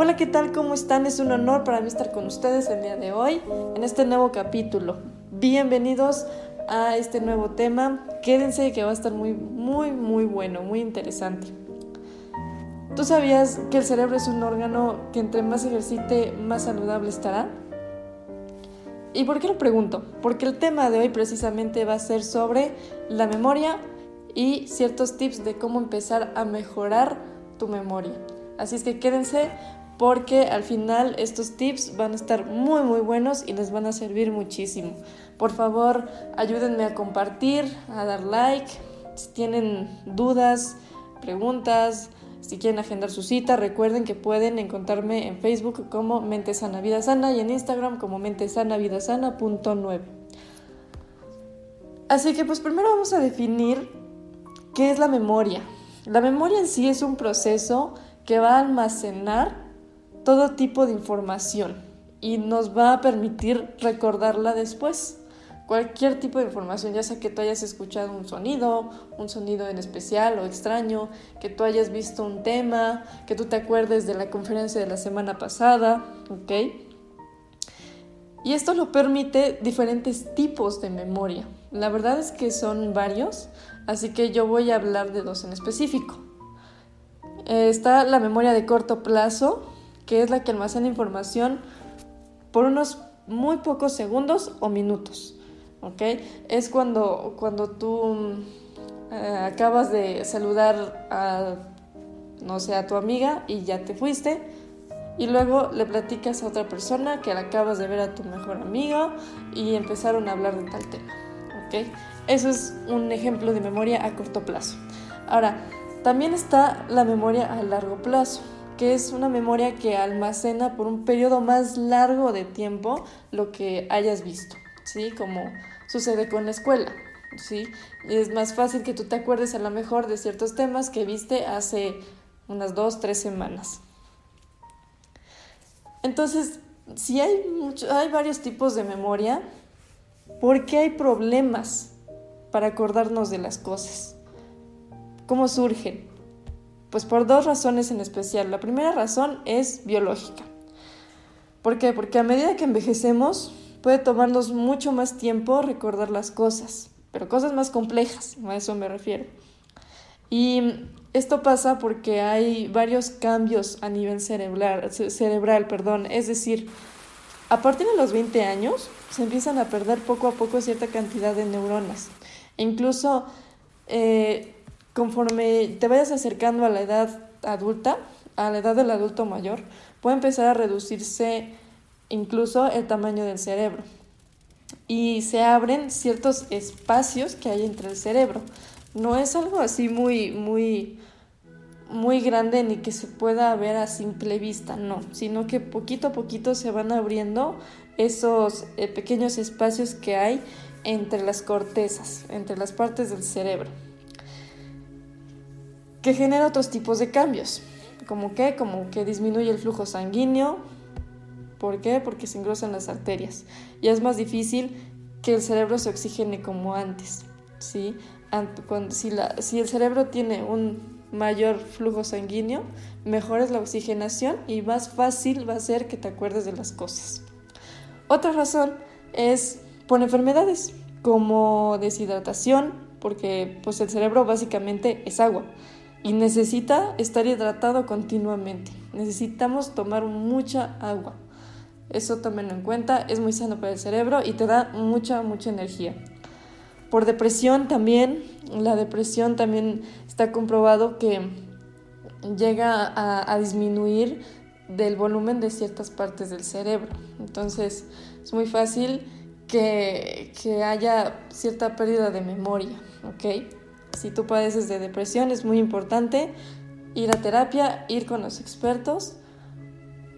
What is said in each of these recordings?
Hola, ¿qué tal? ¿Cómo están? Es un honor para mí estar con ustedes el día de hoy en este nuevo capítulo. Bienvenidos a este nuevo tema. Quédense que va a estar muy, muy, muy bueno, muy interesante. ¿Tú sabías que el cerebro es un órgano que entre más ejercite, más saludable estará? ¿Y por qué lo pregunto? Porque el tema de hoy precisamente va a ser sobre la memoria y ciertos tips de cómo empezar a mejorar tu memoria. Así es que quédense porque al final estos tips van a estar muy muy buenos y les van a servir muchísimo. Por favor, ayúdenme a compartir, a dar like. Si tienen dudas, preguntas, si quieren agendar su cita, recuerden que pueden encontrarme en Facebook como Mente Sana Vida Sana y en Instagram como Mente Sana Vida Sana Así que pues primero vamos a definir qué es la memoria. La memoria en sí es un proceso que va a almacenar todo tipo de información y nos va a permitir recordarla después. Cualquier tipo de información, ya sea que tú hayas escuchado un sonido, un sonido en especial o extraño, que tú hayas visto un tema, que tú te acuerdes de la conferencia de la semana pasada, ¿ok? Y esto lo permite diferentes tipos de memoria. La verdad es que son varios, así que yo voy a hablar de dos en específico. Eh, está la memoria de corto plazo, que es la que almacena información por unos muy pocos segundos o minutos. ¿ok? Es cuando, cuando tú eh, acabas de saludar a, no sé, a tu amiga y ya te fuiste y luego le platicas a otra persona que la acabas de ver a tu mejor amigo y empezaron a hablar de tal tema, ¿ok? Eso es un ejemplo de memoria a corto plazo. Ahora, también está la memoria a largo plazo que es una memoria que almacena por un periodo más largo de tiempo lo que hayas visto, ¿sí? Como sucede con la escuela, ¿sí? Es más fácil que tú te acuerdes a lo mejor de ciertos temas que viste hace unas dos, tres semanas. Entonces, si hay, hay varios tipos de memoria, ¿por qué hay problemas para acordarnos de las cosas? ¿Cómo surgen? Pues por dos razones en especial. La primera razón es biológica. ¿Por qué? Porque a medida que envejecemos puede tomarnos mucho más tiempo recordar las cosas, pero cosas más complejas, a eso me refiero. Y esto pasa porque hay varios cambios a nivel cerebral, cerebral perdón. es decir, a partir de los 20 años se empiezan a perder poco a poco cierta cantidad de neuronas. E incluso eh, conforme te vayas acercando a la edad adulta, a la edad del adulto mayor, puede empezar a reducirse incluso el tamaño del cerebro. Y se abren ciertos espacios que hay entre el cerebro. No es algo así muy, muy, muy grande ni que se pueda ver a simple vista, no, sino que poquito a poquito se van abriendo esos eh, pequeños espacios que hay entre las cortezas, entre las partes del cerebro que genera otros tipos de cambios, como que, como que disminuye el flujo sanguíneo, ¿por qué? Porque se engrosan las arterias y es más difícil que el cerebro se oxigene como antes, ¿sí? Si, la, si el cerebro tiene un mayor flujo sanguíneo, mejor es la oxigenación y más fácil va a ser que te acuerdes de las cosas. Otra razón es por enfermedades como deshidratación, porque pues el cerebro básicamente es agua y necesita estar hidratado continuamente. Necesitamos tomar mucha agua. Eso tómenlo en cuenta, es muy sano para el cerebro y te da mucha, mucha energía. Por depresión también, la depresión también está comprobado que llega a, disminuir del volumen de ciertas partes del cerebro. Entonces es muy fácil que, que haya cierta pérdida de memoria, ¿ok? Si tú padeces de depresión, es muy importante ir a terapia, ir con los expertos,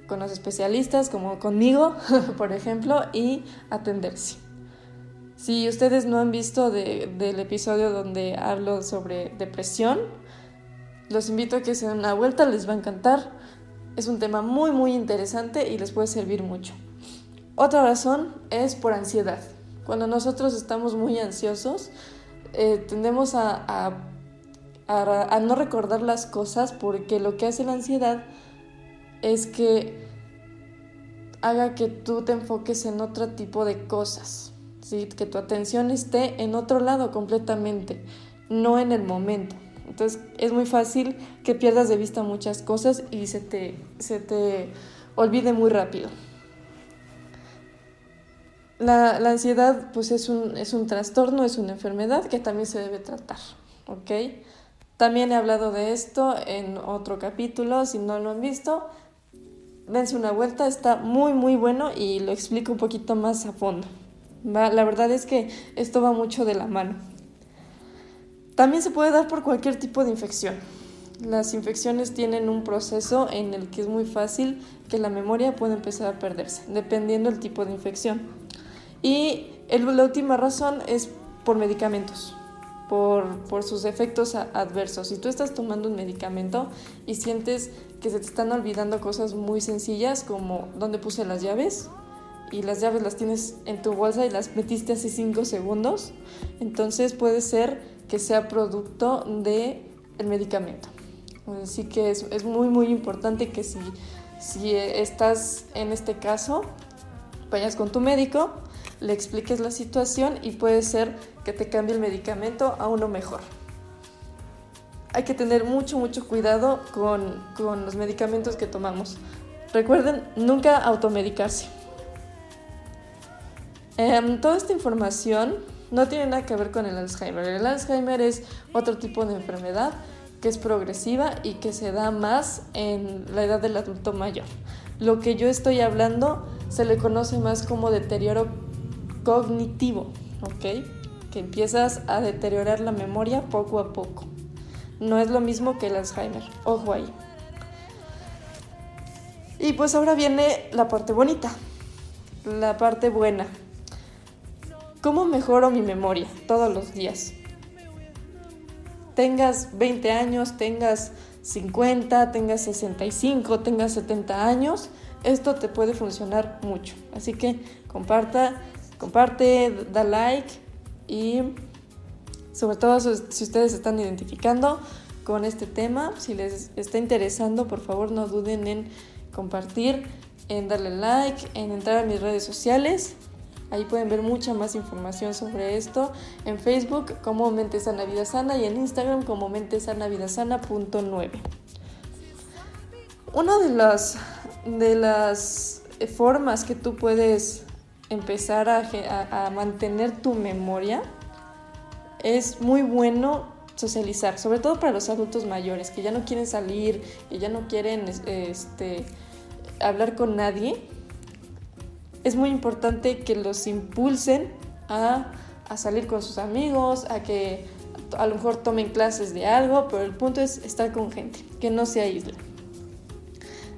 con los especialistas, como conmigo, por ejemplo, y atenderse. Si ustedes no han visto del episodio donde hablo sobre depresión, los invito a que se den una vuelta, les va a encantar. Es un tema muy, muy interesante y les puede servir mucho. Otra razón es por ansiedad. Cuando nosotros estamos muy ansiosos, eh, tendemos a, a, no recordar las cosas porque lo que hace la ansiedad es que haga que tú te enfoques en otro tipo de cosas, ¿sí? que tu atención esté en otro lado completamente, no en el momento. Entonces es muy fácil que pierdas de vista muchas cosas y se te, se te olvide muy rápido. La, ansiedad pues es un, es un trastorno, es una enfermedad que también se debe tratar, ¿ok? También he hablado de esto en otro capítulo, si no lo han visto, dense una vuelta, está muy muy bueno y lo explico un poquito más a fondo. La verdad es que esto va mucho de la mano. También se puede dar por cualquier tipo de infección. Las infecciones tienen un proceso en el que es muy fácil que la memoria pueda empezar a perderse, dependiendo del tipo de infección. Y la última razón es por medicamentos, por, por sus efectos adversos. Si tú estás tomando un medicamento y sientes que se te están olvidando cosas muy sencillas como dónde puse las llaves, y las llaves las tienes en tu bolsa y las metiste hace 5 segundos, entonces puede ser que sea producto del el medicamento. Así que es, es, muy muy importante que si, si estás en este caso, vayas con tu médico, le expliques la situación y puede ser que te cambie el medicamento a uno mejor. Hay que tener mucho, mucho cuidado con, con los medicamentos que tomamos. Recuerden, nunca automedicarse. Em, toda esta información no tiene nada que ver con el Alzheimer. El Alzheimer es otro tipo de enfermedad que es progresiva y que se da más en la edad del adulto mayor. Lo que yo estoy hablando se le conoce más como deterioro cognitivo, ¿ok? Que empiezas a deteriorar la memoria poco a poco. No es lo mismo que el Alzheimer, ojo ahí. Y pues ahora viene la parte bonita, la parte buena. ¿Cómo mejoro mi memoria todos los días? Tengas 20 años, tengas 50, tengas 65, tengas 70 años, esto te puede funcionar mucho. Así que comparta, comparte, da like y sobre todo si ustedes están identificando con este tema, si les está interesando, por favor no duden en compartir, en darle like, en entrar a mis redes sociales Ahí pueden ver mucha más información sobre esto en Facebook como Mente Sana Vida Sana y en Instagram como Mente Sana Vida Sana.9. Una de las, de las formas que tú puedes empezar a, a mantener tu memoria es muy bueno socializar, sobre todo para los adultos mayores que ya no quieren salir, que ya no quieren este, hablar con nadie es muy importante que los impulsen a, salir con sus amigos, a que a lo mejor tomen clases de algo, pero el punto es estar con gente, que no se aíslen.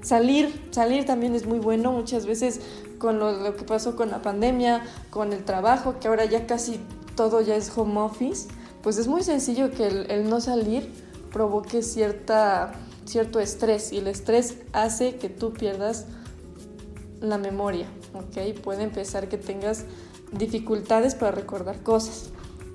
Salir, salir también es muy bueno, muchas veces con lo, que pasó con la pandemia, con el trabajo, que ahora ya casi todo ya es home office, pues es muy sencillo que el, el no salir provoque cierta, cierto estrés y el estrés hace que tú pierdas la memoria, ¿ok? Puede empezar que tengas dificultades para recordar cosas.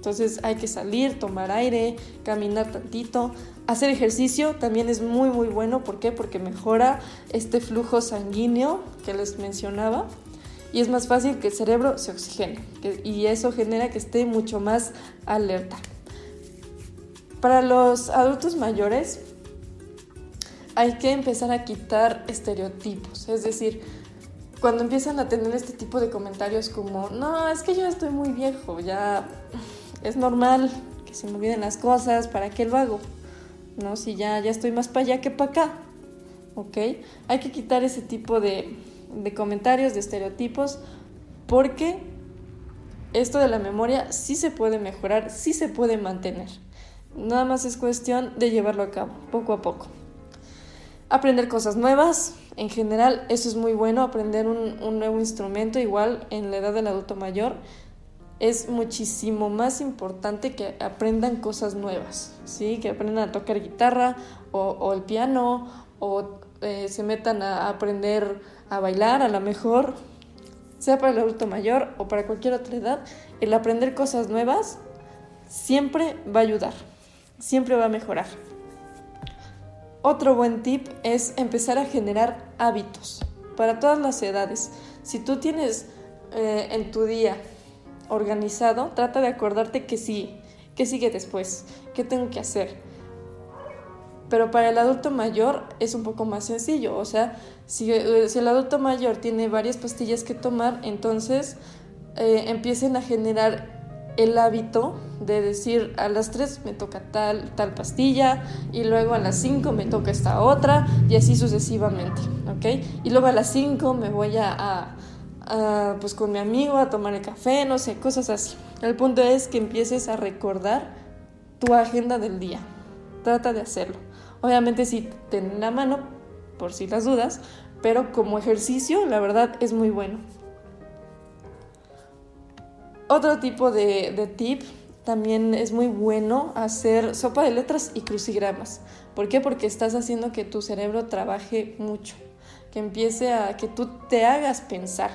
Entonces hay que salir, tomar aire, caminar tantito. Hacer ejercicio también es muy muy bueno. ¿Por qué? Porque mejora este flujo sanguíneo que les mencionaba y es más fácil que el cerebro se oxigene y eso genera que esté mucho más alerta. Para los adultos mayores hay que empezar a quitar estereotipos, es decir, cuando empiezan a tener este tipo de comentarios como, no, es que yo estoy muy viejo, ya es normal que se me olviden las cosas, ¿para qué lo hago? ¿No? Si ya, ya estoy más para allá que para acá, ¿ok? Hay que quitar ese tipo de, de comentarios, de estereotipos, porque esto de la memoria sí se puede mejorar, sí se puede mantener. Nada más es cuestión de llevarlo a cabo, poco a poco. Aprender cosas nuevas, en general eso es muy bueno, aprender un, nuevo instrumento, igual en la edad del adulto mayor, es muchísimo más importante que aprendan cosas nuevas, ¿sí? que aprendan a tocar guitarra o, el piano o eh, se metan a aprender a bailar a lo mejor, sea para el adulto mayor o para cualquier otra edad, el aprender cosas nuevas siempre va a ayudar, siempre va a mejorar. otro buen tip es empezar a generar hábitos para todas las edades. Si tú tienes eh, en tu día organizado, trata de acordarte que sí, que sigue después, qué tengo que hacer. Pero para el adulto mayor es un poco más sencillo, o sea, si, eh, el adulto mayor tiene varias pastillas que tomar, entonces eh, empiecen a generar el hábito de decir a las 3 me toca tal, tal pastilla y luego a las 5 me toca esta otra y así sucesivamente, ¿ok? Y luego a las 5 me voy a, pues con mi amigo a tomar el café, no sé, cosas así. El punto es que empieces a recordar tu agenda del día. Trata de hacerlo. Obviamente si ten la mano, por si las dudas, pero como ejercicio la verdad es muy bueno. Otro tipo de, tip también es muy bueno hacer sopa de letras y crucigramas. ¿Por qué? Porque estás haciendo que tu cerebro trabaje mucho, empiece a que tú te hagas pensar.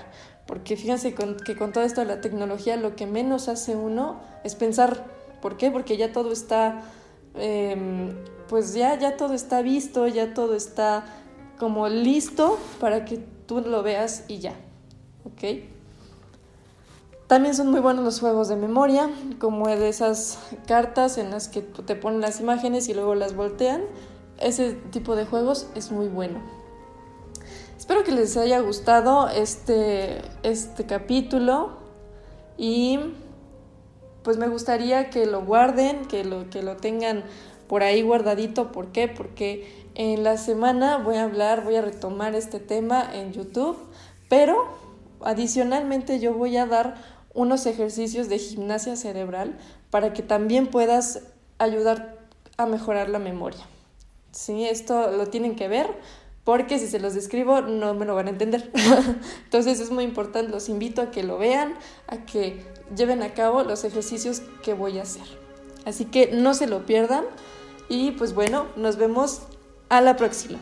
Porque fíjense que con todo esto de la tecnología lo que menos hace uno es pensar. ¿Por qué? Porque ya todo está, em, pues ya, ya todo está visto, ya todo está como listo para que tú lo veas y ya. ¿Ok? También son muy buenos los juegos de memoria, como de esas cartas en las que te ponen las imágenes y luego las voltean. Ese tipo de juegos es muy bueno. Espero que les haya gustado este, este capítulo y pues me gustaría que lo guarden, que lo, que lo tengan por ahí guardadito. ¿Por qué? Porque en la semana voy a hablar, voy a retomar este tema en YouTube, pero adicionalmente yo voy a dar unos ejercicios de gimnasia cerebral para que también puedas ayudar a mejorar la memoria. ¿Sí? Esto lo tienen que ver porque si se los describo no me lo van a entender. Entonces es muy importante, los invito a que lo vean, a que lleven a cabo los ejercicios que voy a hacer. Así que no se lo pierdan y pues bueno, nos vemos a la próxima.